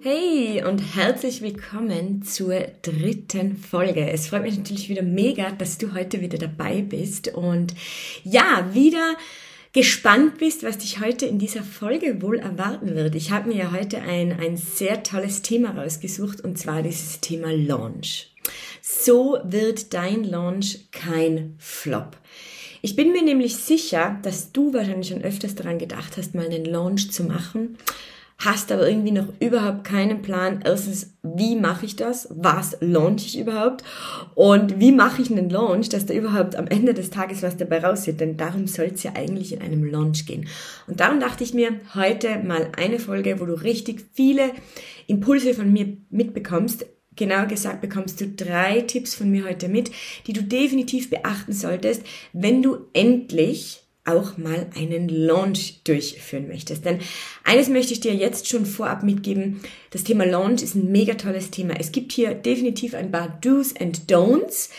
Hey und herzlich willkommen zur dritten Folge. Es freut mich natürlich wieder mega, dass du heute wieder dabei bist und ja, wieder gespannt bist, was dich heute in dieser Folge wohl erwarten wird. Ich habe mir ja heute ein, ein sehr tolles Thema rausgesucht und zwar dieses Thema Launch. So wird dein Launch kein Flop. Ich bin mir nämlich sicher, dass du wahrscheinlich schon öfters daran gedacht hast, mal einen Launch zu machen hast aber irgendwie noch überhaupt keinen Plan. Erstens, wie mache ich das? Was launch ich überhaupt? Und wie mache ich einen Launch, dass da überhaupt am Ende des Tages was dabei raussieht? Denn darum soll es ja eigentlich in einem Launch gehen. Und darum dachte ich mir, heute mal eine Folge, wo du richtig viele Impulse von mir mitbekommst, Genauer gesagt bekommst du drei Tipps von mir heute mit, die du definitiv beachten solltest, wenn du endlich auch mal einen Launch durchführen möchtest. Denn eines möchte ich dir jetzt schon vorab mitgeben. Das Thema Launch ist ein mega tolles Thema. Es gibt hier definitiv ein paar Do's and Don'ts.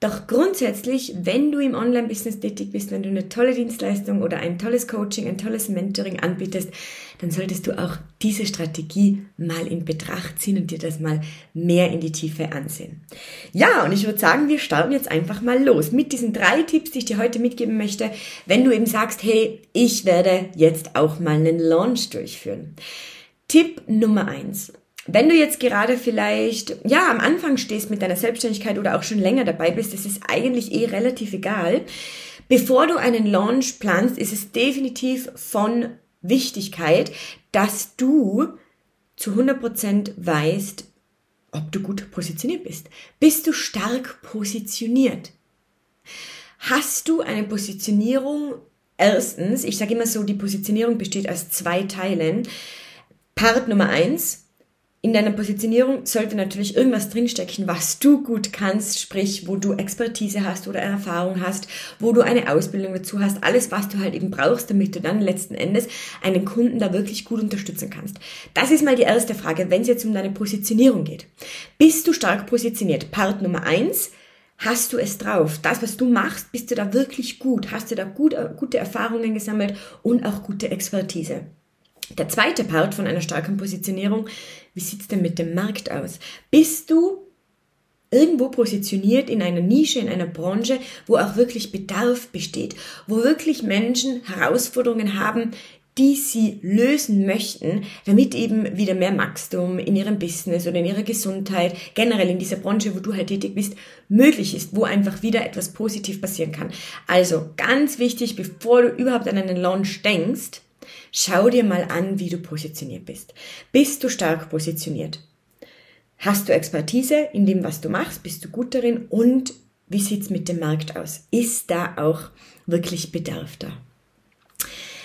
Doch grundsätzlich, wenn du im Online-Business tätig bist, wenn du eine tolle Dienstleistung oder ein tolles Coaching, ein tolles Mentoring anbietest, dann solltest du auch diese Strategie mal in Betracht ziehen und dir das mal mehr in die Tiefe ansehen. Ja, und ich würde sagen, wir starten jetzt einfach mal los mit diesen drei Tipps, die ich dir heute mitgeben möchte, wenn du eben sagst, hey, ich werde jetzt auch mal einen Launch durchführen. Tipp Nummer eins. Wenn du jetzt gerade vielleicht, ja, am Anfang stehst mit deiner Selbstständigkeit oder auch schon länger dabei bist, das ist eigentlich eh relativ egal. Bevor du einen Launch planst, ist es definitiv von Wichtigkeit, dass du zu 100% weißt, ob du gut positioniert bist. Bist du stark positioniert? Hast du eine Positionierung? Erstens, ich sage immer so, die Positionierung besteht aus zwei Teilen. Part Nummer eins, in deiner Positionierung sollte natürlich irgendwas drinstecken, was du gut kannst, sprich, wo du Expertise hast oder Erfahrung hast, wo du eine Ausbildung dazu hast, alles, was du halt eben brauchst, damit du dann letzten Endes einen Kunden da wirklich gut unterstützen kannst. Das ist mal die erste Frage, wenn es jetzt um deine Positionierung geht. Bist du stark positioniert? Part Nummer eins. Hast du es drauf? Das, was du machst, bist du da wirklich gut? Hast du da gut, äh, gute Erfahrungen gesammelt und auch gute Expertise? Der zweite Part von einer starken Positionierung, wie sieht's denn mit dem Markt aus? Bist du irgendwo positioniert in einer Nische, in einer Branche, wo auch wirklich Bedarf besteht, wo wirklich Menschen Herausforderungen haben, die sie lösen möchten, damit eben wieder mehr Wachstum in ihrem Business oder in ihrer Gesundheit, generell in dieser Branche, wo du halt tätig bist, möglich ist, wo einfach wieder etwas positiv passieren kann. Also ganz wichtig, bevor du überhaupt an einen Launch denkst, Schau dir mal an, wie du positioniert bist. Bist du stark positioniert? Hast du Expertise in dem, was du machst? Bist du gut darin? Und wie sieht's mit dem Markt aus? Ist da auch wirklich Bedarf da?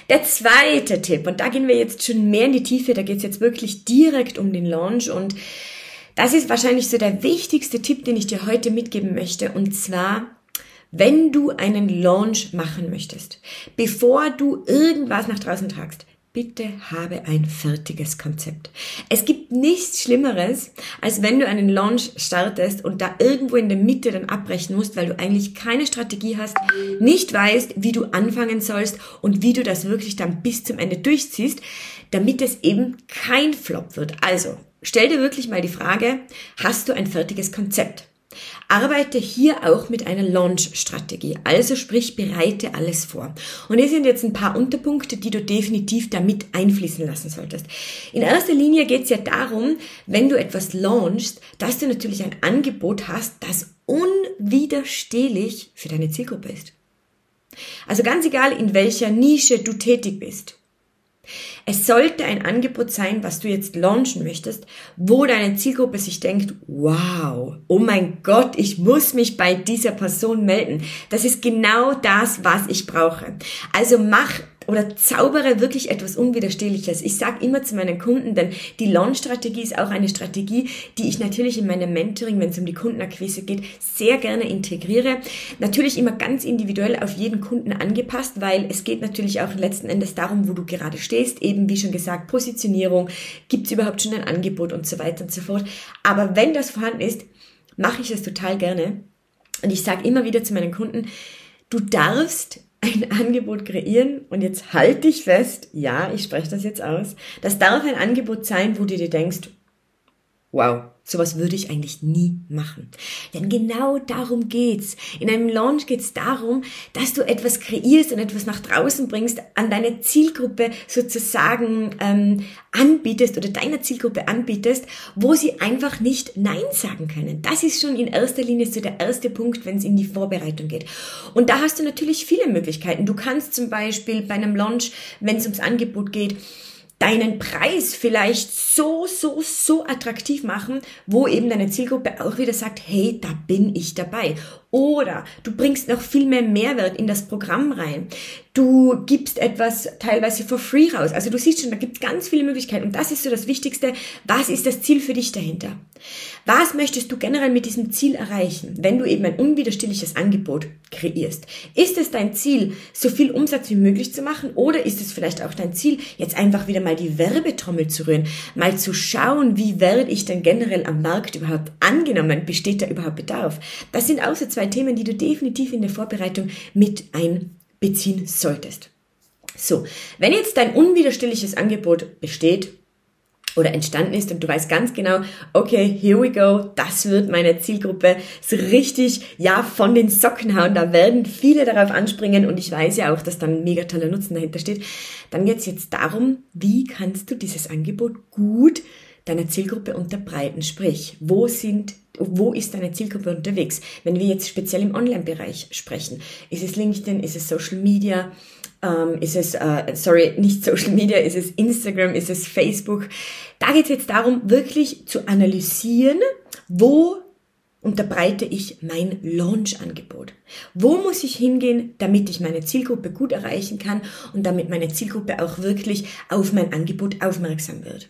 Der zweite Tipp, und da gehen wir jetzt schon mehr in die Tiefe, da geht's jetzt wirklich direkt um den Launch und das ist wahrscheinlich so der wichtigste Tipp, den ich dir heute mitgeben möchte, und zwar wenn du einen Launch machen möchtest, bevor du irgendwas nach draußen tragst, bitte habe ein fertiges Konzept. Es gibt nichts Schlimmeres, als wenn du einen Launch startest und da irgendwo in der Mitte dann abbrechen musst, weil du eigentlich keine Strategie hast, nicht weißt, wie du anfangen sollst und wie du das wirklich dann bis zum Ende durchziehst, damit es eben kein Flop wird. Also, stell dir wirklich mal die Frage, hast du ein fertiges Konzept? Arbeite hier auch mit einer Launch-Strategie. Also sprich, bereite alles vor. Und hier sind jetzt ein paar Unterpunkte, die du definitiv damit einfließen lassen solltest. In erster Linie geht es ja darum, wenn du etwas launchst, dass du natürlich ein Angebot hast, das unwiderstehlich für deine Zielgruppe ist. Also ganz egal, in welcher Nische du tätig bist. Es sollte ein Angebot sein, was du jetzt launchen möchtest, wo deine Zielgruppe sich denkt, wow, oh mein Gott, ich muss mich bei dieser Person melden. Das ist genau das, was ich brauche. Also mach oder zaubere wirklich etwas Unwiderstehliches. Ich sage immer zu meinen Kunden, denn die Launch-Strategie ist auch eine Strategie, die ich natürlich in meinem Mentoring, wenn es um die Kundenakquise geht, sehr gerne integriere. Natürlich immer ganz individuell auf jeden Kunden angepasst, weil es geht natürlich auch letzten Endes darum, wo du gerade stehst. Eben wie schon gesagt, Positionierung, gibt es überhaupt schon ein Angebot und so weiter und so fort. Aber wenn das vorhanden ist, mache ich es total gerne. Und ich sage immer wieder zu meinen Kunden, du darfst ein Angebot kreieren und jetzt halt dich fest, ja, ich spreche das jetzt aus, das darf ein Angebot sein, wo du dir denkst, wow, Sowas würde ich eigentlich nie machen. Denn genau darum geht's. In einem Launch geht's darum, dass du etwas kreierst und etwas nach draußen bringst, an deine Zielgruppe sozusagen ähm, anbietest oder deiner Zielgruppe anbietest, wo sie einfach nicht Nein sagen können. Das ist schon in erster Linie so der erste Punkt, wenn es in die Vorbereitung geht. Und da hast du natürlich viele Möglichkeiten. Du kannst zum Beispiel bei einem Launch, wenn es ums Angebot geht, deinen Preis vielleicht so, so, so attraktiv machen, wo eben deine Zielgruppe auch wieder sagt, hey, da bin ich dabei. Oder du bringst noch viel mehr Mehrwert in das Programm rein. Du gibst etwas teilweise for free raus. Also du siehst schon, da gibt es ganz viele Möglichkeiten. Und das ist so das Wichtigste. Was ist das Ziel für dich dahinter? Was möchtest du generell mit diesem Ziel erreichen, wenn du eben ein unwiderstehliches Angebot kreierst? Ist es dein Ziel, so viel Umsatz wie möglich zu machen? Oder ist es vielleicht auch dein Ziel, jetzt einfach wieder mal die Werbetrommel zu rühren? Mal zu schauen, wie werde ich denn generell am Markt überhaupt angenommen? Besteht da überhaupt Bedarf? Das sind auch so zwei Themen, die du definitiv in der Vorbereitung mit einbeziehen solltest. So, wenn jetzt dein unwiderstehliches Angebot besteht, oder entstanden ist und du weißt ganz genau, okay, here we go, das wird meine Zielgruppe so richtig, ja, von den Socken hauen, da werden viele darauf anspringen und ich weiß ja auch, dass dann mega toller Nutzen dahinter steht, dann geht es jetzt darum, wie kannst du dieses Angebot gut deiner Zielgruppe unterbreiten, sprich, wo sind wo ist deine Zielgruppe unterwegs? Wenn wir jetzt speziell im Online-Bereich sprechen, ist es LinkedIn, ist es Social Media, ähm, ist es, äh, sorry, nicht Social Media, ist es Instagram, ist es Facebook? Da geht es jetzt darum, wirklich zu analysieren, wo unterbreite ich mein Launch-Angebot? Wo muss ich hingehen, damit ich meine Zielgruppe gut erreichen kann und damit meine Zielgruppe auch wirklich auf mein Angebot aufmerksam wird?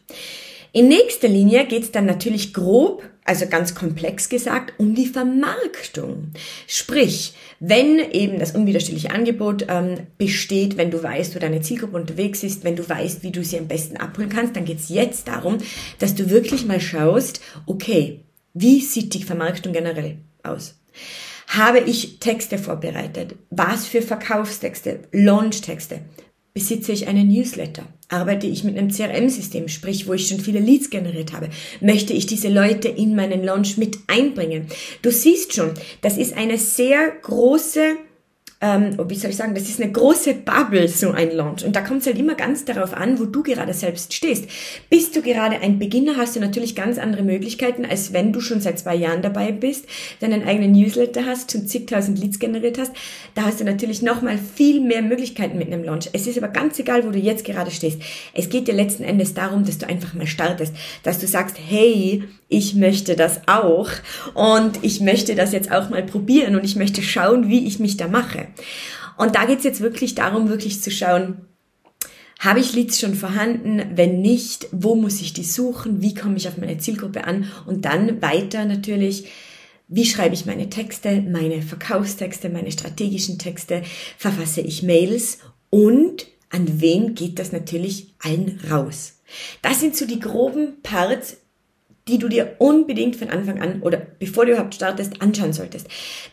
In nächster Linie geht es dann natürlich grob, also ganz komplex gesagt, um die Vermarktung. Sprich, wenn eben das unwiderstehliche Angebot ähm, besteht, wenn du weißt, wo deine Zielgruppe unterwegs ist, wenn du weißt, wie du sie am besten abholen kannst, dann geht es jetzt darum, dass du wirklich mal schaust, okay, wie sieht die Vermarktung generell aus? Habe ich Texte vorbereitet? Was für Verkaufstexte? Launch-Texte? Besitze ich einen Newsletter? Arbeite ich mit einem CRM-System, sprich, wo ich schon viele Leads generiert habe? Möchte ich diese Leute in meinen Launch mit einbringen? Du siehst schon, das ist eine sehr große ähm, wie soll ich sagen, das ist eine große Bubble, so ein Launch. Und da kommt es halt immer ganz darauf an, wo du gerade selbst stehst. Bist du gerade ein Beginner, hast du natürlich ganz andere Möglichkeiten, als wenn du schon seit zwei Jahren dabei bist, deinen eigenen Newsletter hast, schon zigtausend Leads generiert hast. Da hast du natürlich nochmal viel mehr Möglichkeiten mit einem Launch. Es ist aber ganz egal, wo du jetzt gerade stehst. Es geht dir letzten Endes darum, dass du einfach mal startest, dass du sagst, hey, ich möchte das auch und ich möchte das jetzt auch mal probieren und ich möchte schauen, wie ich mich da mache. Und da geht's jetzt wirklich darum, wirklich zu schauen, habe ich Leads schon vorhanden? Wenn nicht, wo muss ich die suchen? Wie komme ich auf meine Zielgruppe an? Und dann weiter natürlich, wie schreibe ich meine Texte, meine Verkaufstexte, meine strategischen Texte? Verfasse ich Mails? Und an wen geht das natürlich allen raus? Das sind so die groben Parts, die du dir unbedingt von Anfang an oder bevor du überhaupt startest, anschauen solltest.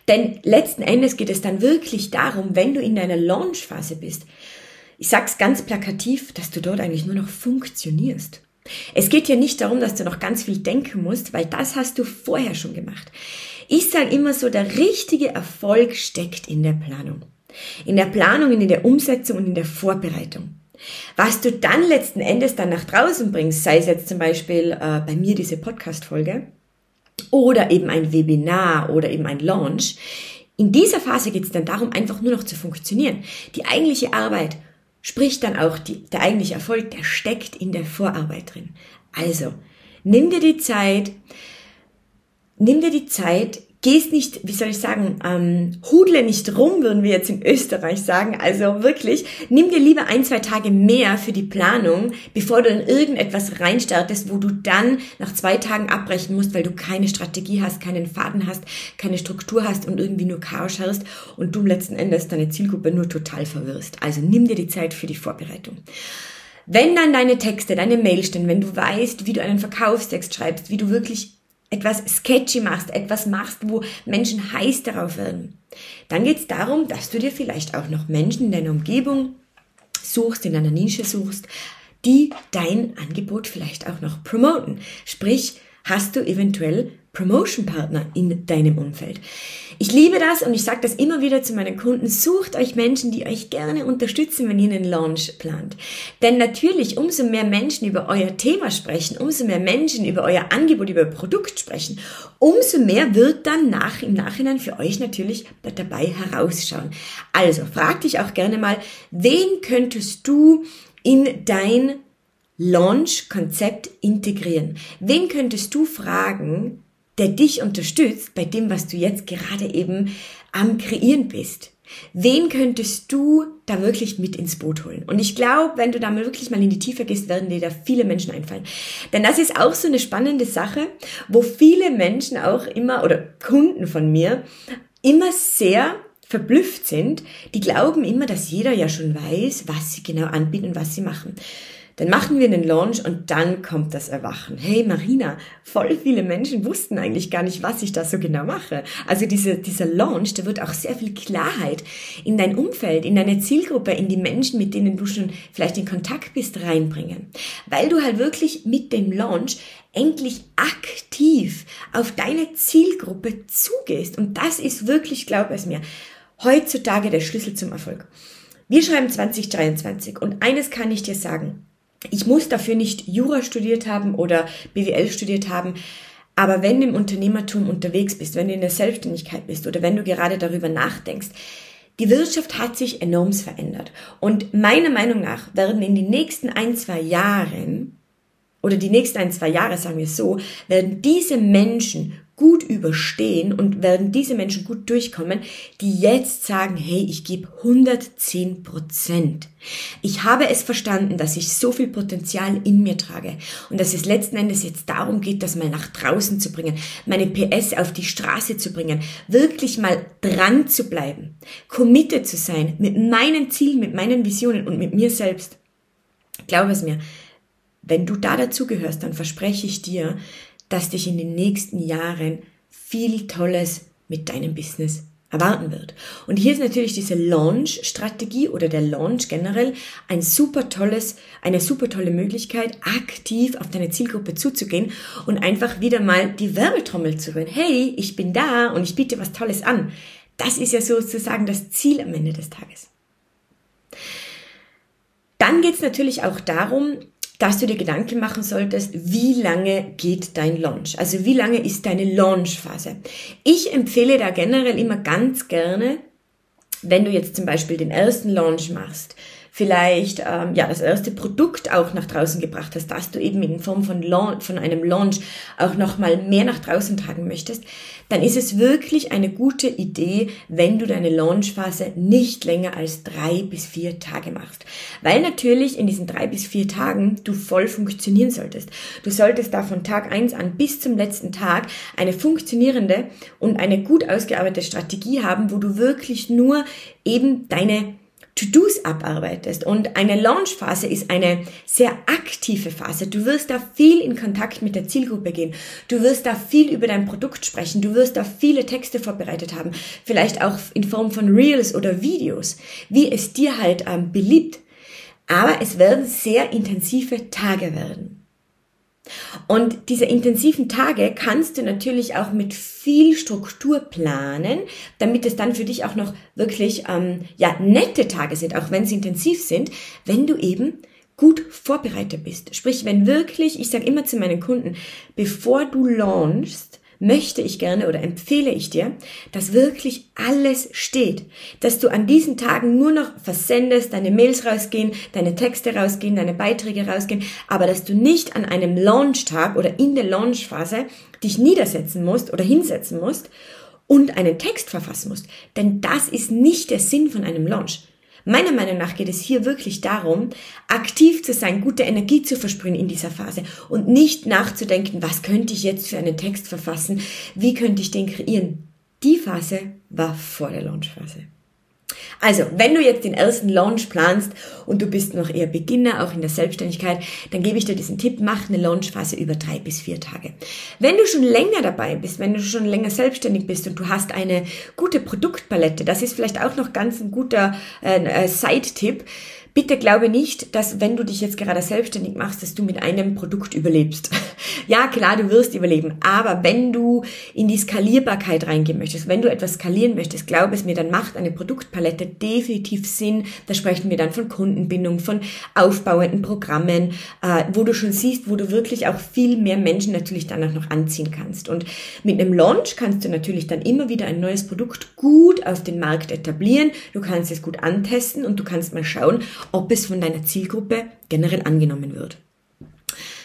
Denn letzten Endes geht es dann wirklich darum, wenn du in deiner Launchphase bist, ich sag's ganz plakativ, dass du dort eigentlich nur noch funktionierst. Es geht hier nicht darum, dass du noch ganz viel denken musst, weil das hast du vorher schon gemacht. Ich sage immer so, der richtige Erfolg steckt in der Planung. In der Planung, in der Umsetzung und in der Vorbereitung. Was du dann letzten Endes dann nach draußen bringst, sei es jetzt zum Beispiel äh, bei mir diese Podcast-Folge oder eben ein Webinar oder eben ein Launch, in dieser Phase geht es dann darum, einfach nur noch zu funktionieren. Die eigentliche Arbeit, sprich dann auch die, der eigentliche Erfolg, der steckt in der Vorarbeit drin. Also, nimm dir die Zeit, nimm dir die Zeit, gehst nicht, wie soll ich sagen, ähm, hudle nicht rum, würden wir jetzt in Österreich sagen. Also wirklich, nimm dir lieber ein, zwei Tage mehr für die Planung, bevor du in irgendetwas reinstartest, wo du dann nach zwei Tagen abbrechen musst, weil du keine Strategie hast, keinen Faden hast, keine Struktur hast und irgendwie nur Chaos hast und du letzten Endes deine Zielgruppe nur total verwirrst. Also nimm dir die Zeit für die Vorbereitung. Wenn dann deine Texte, deine Mails stehen, wenn du weißt, wie du einen Verkaufstext schreibst, wie du wirklich etwas sketchy machst, etwas machst, wo Menschen heiß darauf werden, dann geht es darum, dass du dir vielleicht auch noch Menschen in deiner Umgebung suchst, in deiner Nische suchst, die dein Angebot vielleicht auch noch promoten. Sprich, hast du eventuell Promotion-Partner in deinem Umfeld. Ich liebe das und ich sage das immer wieder zu meinen Kunden, sucht euch Menschen, die euch gerne unterstützen, wenn ihr einen Launch plant. Denn natürlich, umso mehr Menschen über euer Thema sprechen, umso mehr Menschen über euer Angebot, über euer Produkt sprechen, umso mehr wird dann nach, im Nachhinein für euch natürlich dabei herausschauen. Also frag dich auch gerne mal, wen könntest du in dein Launch-Konzept integrieren? Wen könntest du fragen, der dich unterstützt bei dem, was du jetzt gerade eben am Kreieren bist. Wen könntest du da wirklich mit ins Boot holen? Und ich glaube, wenn du da mal wirklich mal in die Tiefe gehst, werden dir da viele Menschen einfallen. Denn das ist auch so eine spannende Sache, wo viele Menschen auch immer oder Kunden von mir immer sehr verblüfft sind. Die glauben immer, dass jeder ja schon weiß, was sie genau anbieten und was sie machen. Dann machen wir einen Launch und dann kommt das Erwachen. Hey Marina, voll viele Menschen wussten eigentlich gar nicht, was ich da so genau mache. Also diese, dieser Launch, da wird auch sehr viel Klarheit in dein Umfeld, in deine Zielgruppe, in die Menschen, mit denen du schon vielleicht in Kontakt bist, reinbringen. Weil du halt wirklich mit dem Launch endlich aktiv auf deine Zielgruppe zugehst. Und das ist wirklich, glaub es mir, heutzutage der Schlüssel zum Erfolg. Wir schreiben 2023 und eines kann ich dir sagen. Ich muss dafür nicht Jura studiert haben oder BWL studiert haben. Aber wenn du im Unternehmertum unterwegs bist, wenn du in der Selbstständigkeit bist oder wenn du gerade darüber nachdenkst, die Wirtschaft hat sich enorm verändert. Und meiner Meinung nach werden in den nächsten ein, zwei Jahren, oder die nächsten ein, zwei Jahre, sagen wir so, werden diese Menschen gut überstehen und werden diese Menschen gut durchkommen, die jetzt sagen, hey, ich gebe 110 Prozent. Ich habe es verstanden, dass ich so viel Potenzial in mir trage und dass es letzten Endes jetzt darum geht, das mal nach draußen zu bringen, meine PS auf die Straße zu bringen, wirklich mal dran zu bleiben, committed zu sein mit meinen Zielen, mit meinen Visionen und mit mir selbst. Glaube es mir, wenn du da dazu gehörst, dann verspreche ich dir, dass dich in den nächsten Jahren viel Tolles mit deinem Business erwarten wird. Und hier ist natürlich diese Launch-Strategie oder der Launch generell ein super tolles, eine super tolle Möglichkeit, aktiv auf deine Zielgruppe zuzugehen und einfach wieder mal die Werbetrommel zu rühren. Hey, ich bin da und ich biete was Tolles an. Das ist ja sozusagen das Ziel am Ende des Tages. Dann geht es natürlich auch darum, dass du dir Gedanken machen solltest, wie lange geht dein Launch? Also wie lange ist deine Launchphase? Ich empfehle da generell immer ganz gerne, wenn du jetzt zum Beispiel den ersten Launch machst, vielleicht ähm, ja das erste Produkt auch nach draußen gebracht hast, dass du eben in Form von, Launch, von einem Launch auch noch mal mehr nach draußen tragen möchtest, dann ist es wirklich eine gute Idee, wenn du deine Launchphase nicht länger als drei bis vier Tage machst, weil natürlich in diesen drei bis vier Tagen du voll funktionieren solltest. Du solltest da von Tag eins an bis zum letzten Tag eine funktionierende und eine gut ausgearbeitete Strategie haben, wo du wirklich nur eben deine To-Dos abarbeitest. Und eine Launchphase ist eine sehr aktive Phase. Du wirst da viel in Kontakt mit der Zielgruppe gehen. Du wirst da viel über dein Produkt sprechen. Du wirst da viele Texte vorbereitet haben. Vielleicht auch in Form von Reels oder Videos, wie es dir halt ähm, beliebt. Aber es werden sehr intensive Tage werden. Und diese intensiven Tage kannst du natürlich auch mit viel Struktur planen, damit es dann für dich auch noch wirklich ähm, ja nette Tage sind, auch wenn sie intensiv sind, wenn du eben gut vorbereitet bist. Sprich, wenn wirklich, ich sage immer zu meinen Kunden, bevor du launchst, möchte ich gerne oder empfehle ich dir, dass wirklich alles steht, dass du an diesen Tagen nur noch versendest, deine Mails rausgehen, deine Texte rausgehen, deine Beiträge rausgehen, aber dass du nicht an einem Launchtag oder in der Launchphase dich niedersetzen musst oder hinsetzen musst und einen Text verfassen musst. Denn das ist nicht der Sinn von einem Launch. Meiner Meinung nach geht es hier wirklich darum, aktiv zu sein, gute Energie zu versprühen in dieser Phase und nicht nachzudenken, was könnte ich jetzt für einen Text verfassen, wie könnte ich den kreieren. Die Phase war vor der Launchphase. Also, wenn du jetzt den ersten Launch planst und du bist noch eher Beginner, auch in der Selbstständigkeit, dann gebe ich dir diesen Tipp, mach eine Launchphase über drei bis vier Tage. Wenn du schon länger dabei bist, wenn du schon länger selbstständig bist und du hast eine gute Produktpalette, das ist vielleicht auch noch ganz ein guter äh, äh Side-Tipp, Bitte glaube nicht, dass wenn du dich jetzt gerade selbstständig machst, dass du mit einem Produkt überlebst. ja, klar, du wirst überleben, aber wenn du in die Skalierbarkeit reingehen möchtest, wenn du etwas skalieren möchtest, glaube es mir, dann macht eine Produktpalette definitiv Sinn. Da sprechen wir dann von Kundenbindung, von aufbauenden Programmen, äh, wo du schon siehst, wo du wirklich auch viel mehr Menschen natürlich dann auch noch anziehen kannst. Und mit einem Launch kannst du natürlich dann immer wieder ein neues Produkt gut auf den Markt etablieren. Du kannst es gut antesten und du kannst mal schauen, ob es von deiner Zielgruppe generell angenommen wird.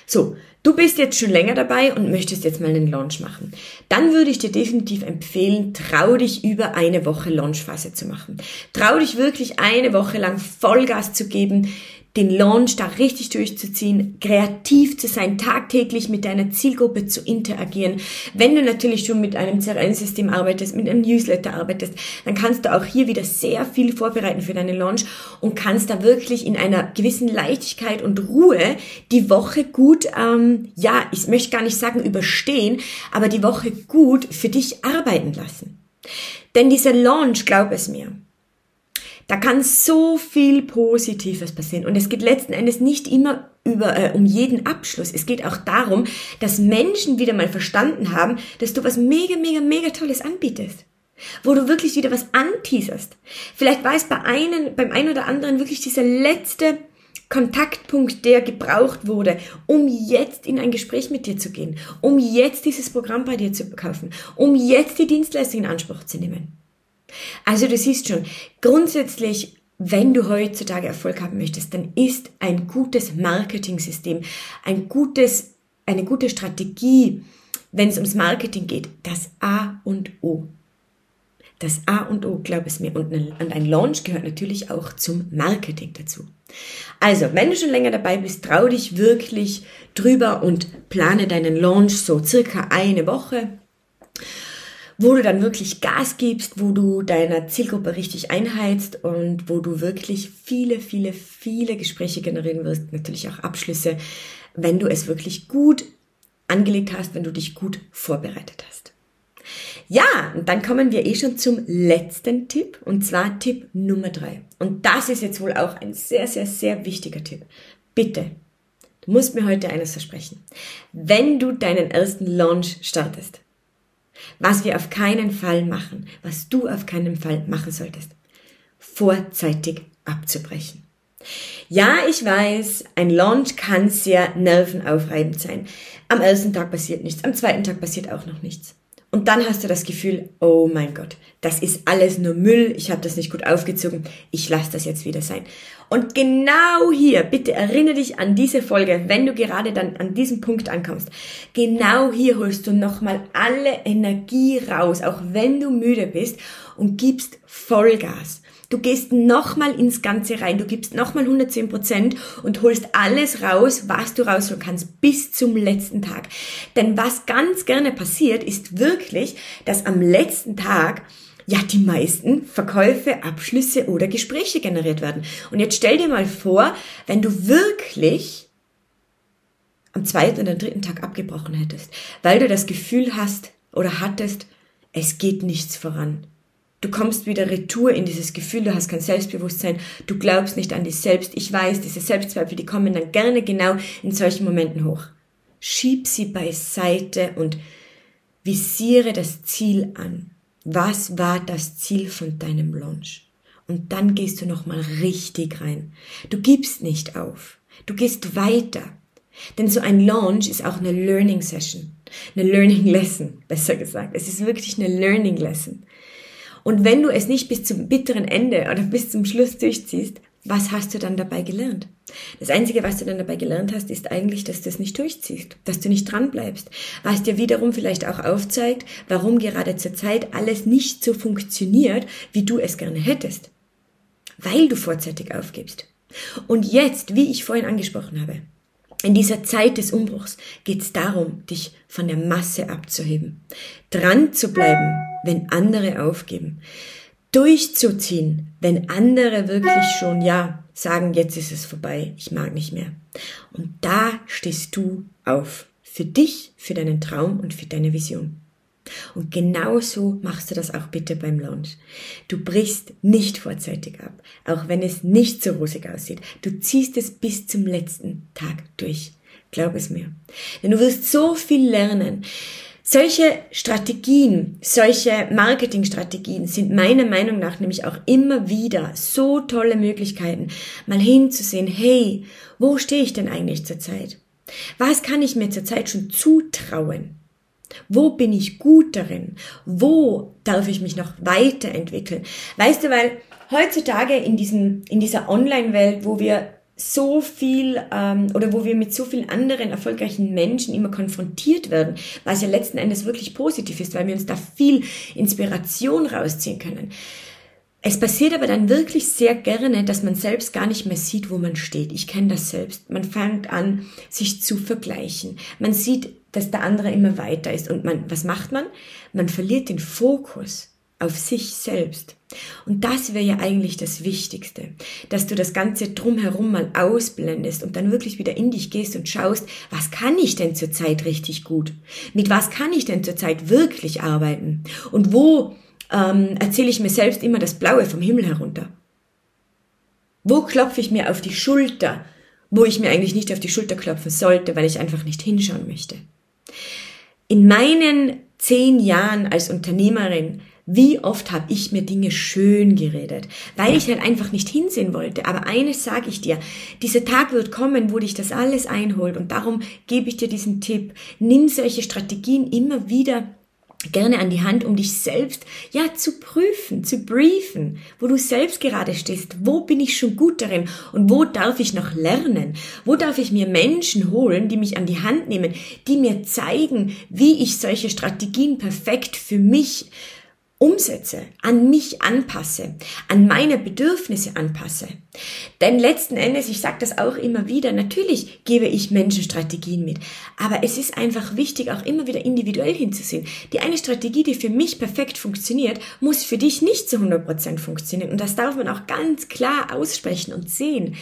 So, du bist jetzt schon länger dabei und möchtest jetzt mal einen Launch machen. Dann würde ich dir definitiv empfehlen, trau dich über eine Woche Launchphase zu machen. Trau dich wirklich eine Woche lang Vollgas zu geben, den Launch da richtig durchzuziehen, kreativ zu sein, tagtäglich mit deiner Zielgruppe zu interagieren. Wenn du natürlich schon mit einem CRM-System arbeitest, mit einem Newsletter arbeitest, dann kannst du auch hier wieder sehr viel vorbereiten für deinen Launch und kannst da wirklich in einer gewissen Leichtigkeit und Ruhe die Woche gut, ähm, ja, ich möchte gar nicht sagen überstehen, aber die Woche gut für dich arbeiten lassen. Denn dieser Launch, glaub es mir, da kann so viel Positives passieren. Und es geht letzten Endes nicht immer über, äh, um jeden Abschluss. Es geht auch darum, dass Menschen wieder mal verstanden haben, dass du was mega, mega, mega Tolles anbietest. Wo du wirklich wieder was anteaserst. Vielleicht war es bei einem, beim einen oder anderen wirklich dieser letzte Kontaktpunkt, der gebraucht wurde, um jetzt in ein Gespräch mit dir zu gehen, um jetzt dieses Programm bei dir zu kaufen, um jetzt die Dienstleistung in Anspruch zu nehmen. Also du siehst schon, grundsätzlich, wenn du heutzutage Erfolg haben möchtest, dann ist ein gutes Marketing-System, ein gutes, eine gute Strategie, wenn es ums Marketing geht, das A und O. Das A und O, glaub es mir. Und ein Launch gehört natürlich auch zum Marketing dazu. Also, wenn du schon länger dabei bist, trau dich wirklich drüber und plane deinen Launch so circa eine Woche wo du dann wirklich Gas gibst, wo du deiner Zielgruppe richtig einheizt und wo du wirklich viele, viele, viele Gespräche generieren wirst, natürlich auch Abschlüsse, wenn du es wirklich gut angelegt hast, wenn du dich gut vorbereitet hast. Ja, und dann kommen wir eh schon zum letzten Tipp, und zwar Tipp Nummer drei. Und das ist jetzt wohl auch ein sehr, sehr, sehr wichtiger Tipp. Bitte, du musst mir heute eines versprechen. Wenn du deinen ersten Launch startest, was wir auf keinen Fall machen, was du auf keinen Fall machen solltest, vorzeitig abzubrechen. Ja, ich weiß, ein Launch kann sehr nervenaufreibend sein. Am ersten Tag passiert nichts, am zweiten Tag passiert auch noch nichts. Und dann hast du das Gefühl, oh mein Gott, das ist alles nur Müll, ich habe das nicht gut aufgezogen, ich lasse das jetzt wieder sein. Und genau hier, bitte erinnere dich an diese Folge, wenn du gerade dann an diesem Punkt ankommst. Genau hier holst du nochmal alle Energie raus, auch wenn du müde bist und gibst Vollgas. Du gehst nochmal ins Ganze rein, du gibst nochmal 110 Prozent und holst alles raus, was du rausholen kannst, bis zum letzten Tag. Denn was ganz gerne passiert, ist wirklich, dass am letzten Tag ja die meisten Verkäufe, Abschlüsse oder Gespräche generiert werden. Und jetzt stell dir mal vor, wenn du wirklich am zweiten oder dritten Tag abgebrochen hättest, weil du das Gefühl hast oder hattest, es geht nichts voran. Du kommst wieder retour in dieses Gefühl, du hast kein Selbstbewusstsein, du glaubst nicht an dich selbst. Ich weiß, diese Selbstzweifel, die kommen dann gerne genau in solchen Momenten hoch. Schieb sie beiseite und visiere das Ziel an. Was war das Ziel von deinem Launch? Und dann gehst du nochmal richtig rein. Du gibst nicht auf. Du gehst weiter. Denn so ein Launch ist auch eine Learning Session. Eine Learning Lesson, besser gesagt. Es ist wirklich eine Learning Lesson. Und wenn du es nicht bis zum bitteren Ende oder bis zum Schluss durchziehst, was hast du dann dabei gelernt? Das Einzige, was du dann dabei gelernt hast, ist eigentlich, dass du es nicht durchziehst, dass du nicht dran bleibst, was dir wiederum vielleicht auch aufzeigt, warum gerade zur Zeit alles nicht so funktioniert, wie du es gerne hättest, weil du vorzeitig aufgibst. Und jetzt, wie ich vorhin angesprochen habe, in dieser Zeit des Umbruchs geht es darum, dich von der Masse abzuheben, dran zu bleiben, wenn andere aufgeben, durchzuziehen, wenn andere wirklich schon, ja, sagen, jetzt ist es vorbei, ich mag nicht mehr. Und da stehst du auf. Für dich, für deinen Traum und für deine Vision. Und genauso machst du das auch bitte beim Launch. Du brichst nicht vorzeitig ab, auch wenn es nicht so rosig aussieht. Du ziehst es bis zum letzten Tag durch. Glaub es mir. Denn du wirst so viel lernen. Solche Strategien, solche Marketingstrategien sind meiner Meinung nach nämlich auch immer wieder so tolle Möglichkeiten, mal hinzusehen, hey, wo stehe ich denn eigentlich zurzeit? Was kann ich mir zurzeit schon zutrauen? Wo bin ich gut darin? Wo darf ich mich noch weiterentwickeln? Weißt du, weil heutzutage in diesem, in dieser Online-Welt, wo wir so viel ähm, oder wo wir mit so vielen anderen erfolgreichen Menschen immer konfrontiert werden, was ja letzten Endes wirklich positiv ist, weil wir uns da viel Inspiration rausziehen können. Es passiert aber dann wirklich sehr gerne, dass man selbst gar nicht mehr sieht, wo man steht. Ich kenne das selbst. Man fängt an, sich zu vergleichen. Man sieht, dass der andere immer weiter ist. Und man, was macht man? Man verliert den Fokus auf sich selbst. Und das wäre ja eigentlich das Wichtigste, dass du das Ganze drumherum mal ausblendest und dann wirklich wieder in dich gehst und schaust, was kann ich denn zurzeit richtig gut? Mit was kann ich denn zurzeit wirklich arbeiten? Und wo ähm, erzähle ich mir selbst immer das Blaue vom Himmel herunter? Wo klopfe ich mir auf die Schulter, wo ich mir eigentlich nicht auf die Schulter klopfen sollte, weil ich einfach nicht hinschauen möchte? In meinen zehn Jahren als Unternehmerin wie oft habe ich mir Dinge schön geredet, weil ich halt einfach nicht hinsehen wollte. Aber eines sage ich dir, dieser Tag wird kommen, wo dich das alles einholt. Und darum gebe ich dir diesen Tipp. Nimm solche Strategien immer wieder gerne an die Hand, um dich selbst ja zu prüfen, zu briefen, wo du selbst gerade stehst. Wo bin ich schon gut darin und wo darf ich noch lernen? Wo darf ich mir Menschen holen, die mich an die Hand nehmen, die mir zeigen, wie ich solche Strategien perfekt für mich umsetze, an mich anpasse, an meine Bedürfnisse anpasse. Denn letzten Endes, ich sage das auch immer wieder, natürlich gebe ich Menschen Strategien mit, aber es ist einfach wichtig, auch immer wieder individuell hinzusehen. Die eine Strategie, die für mich perfekt funktioniert, muss für dich nicht zu 100% funktionieren und das darf man auch ganz klar aussprechen und sehen.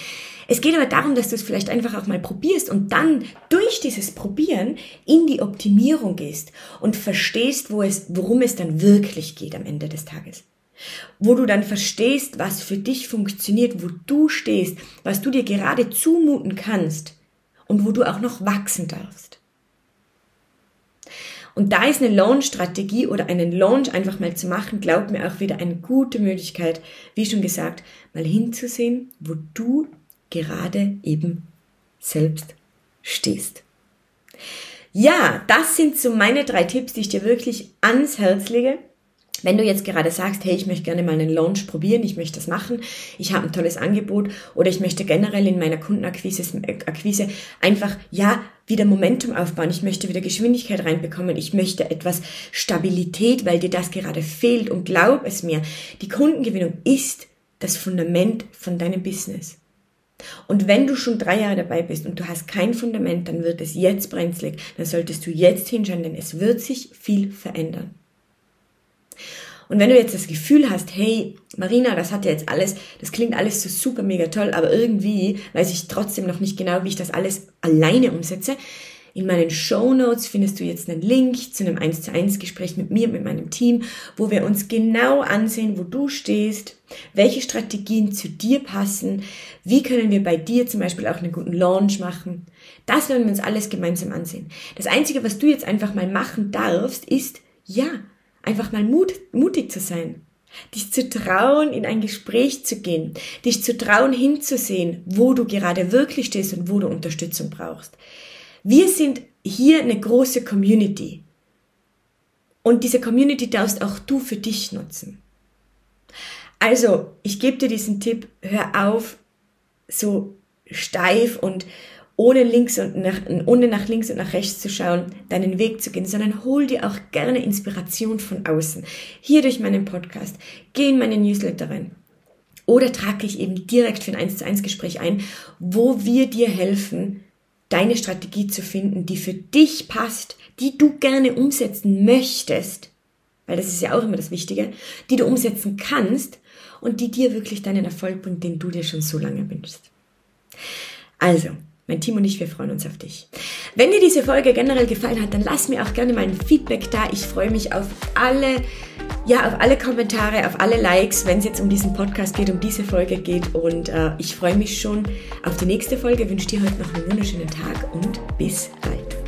Es geht aber darum, dass du es vielleicht einfach auch mal probierst und dann durch dieses Probieren in die Optimierung gehst und verstehst, wo es, worum es dann wirklich geht am Ende des Tages. Wo du dann verstehst, was für dich funktioniert, wo du stehst, was du dir gerade zumuten kannst und wo du auch noch wachsen darfst. Und da ist eine Launch-Strategie oder einen Launch einfach mal zu machen, glaubt mir auch wieder eine gute Möglichkeit, wie schon gesagt, mal hinzusehen, wo du gerade eben selbst stehst. Ja, das sind so meine drei Tipps, die ich dir wirklich ans Herz lege. Wenn du jetzt gerade sagst, hey, ich möchte gerne mal einen Launch probieren, ich möchte das machen, ich habe ein tolles Angebot oder ich möchte generell in meiner Kundenakquise Akquise einfach, ja, wieder Momentum aufbauen, ich möchte wieder Geschwindigkeit reinbekommen, ich möchte etwas Stabilität, weil dir das gerade fehlt und glaub es mir, die Kundengewinnung ist das Fundament von deinem Business. Und wenn du schon drei Jahre dabei bist und du hast kein Fundament, dann wird es jetzt brenzlig. Dann solltest du jetzt hinschauen, denn es wird sich viel verändern. Und wenn du jetzt das Gefühl hast, hey, Marina, das hat ja jetzt alles, das klingt alles so super mega toll, aber irgendwie weiß ich trotzdem noch nicht genau, wie ich das alles alleine umsetze, in meinen Show Notes findest du jetzt einen Link zu einem 1 zu 1 Gespräch mit mir, mit meinem Team, wo wir uns genau ansehen, wo du stehst, welche Strategien zu dir passen, wie können wir bei dir zum Beispiel auch einen guten Launch machen. Das werden wir uns alles gemeinsam ansehen. Das Einzige, was du jetzt einfach mal machen darfst, ist, ja, einfach mal mut, mutig zu sein. Dich zu trauen, in ein Gespräch zu gehen, dich zu trauen, hinzusehen, wo du gerade wirklich stehst und wo du Unterstützung brauchst. Wir sind hier eine große Community. Und diese Community darfst auch du für dich nutzen. Also, ich gebe dir diesen Tipp, hör auf, so steif und ohne links und nach, ohne nach links und nach rechts zu schauen, deinen Weg zu gehen, sondern hol dir auch gerne Inspiration von außen. Hier durch meinen Podcast, geh in meine Newsletter rein. Oder trage dich eben direkt für ein 1 zu 1 Gespräch ein, wo wir dir helfen, deine Strategie zu finden, die für dich passt, die du gerne umsetzen möchtest, weil das ist ja auch immer das Wichtige, die du umsetzen kannst und die dir wirklich deinen Erfolg bringt, den du dir schon so lange wünschst. Also, mein Team und ich, wir freuen uns auf dich. Wenn dir diese Folge generell gefallen hat, dann lass mir auch gerne mal ein Feedback da. Ich freue mich auf alle, ja, auf alle Kommentare, auf alle Likes, wenn es jetzt um diesen Podcast geht, um diese Folge geht. Und äh, ich freue mich schon auf die nächste Folge. Wünsche dir heute noch einen wunderschönen Tag und bis bald.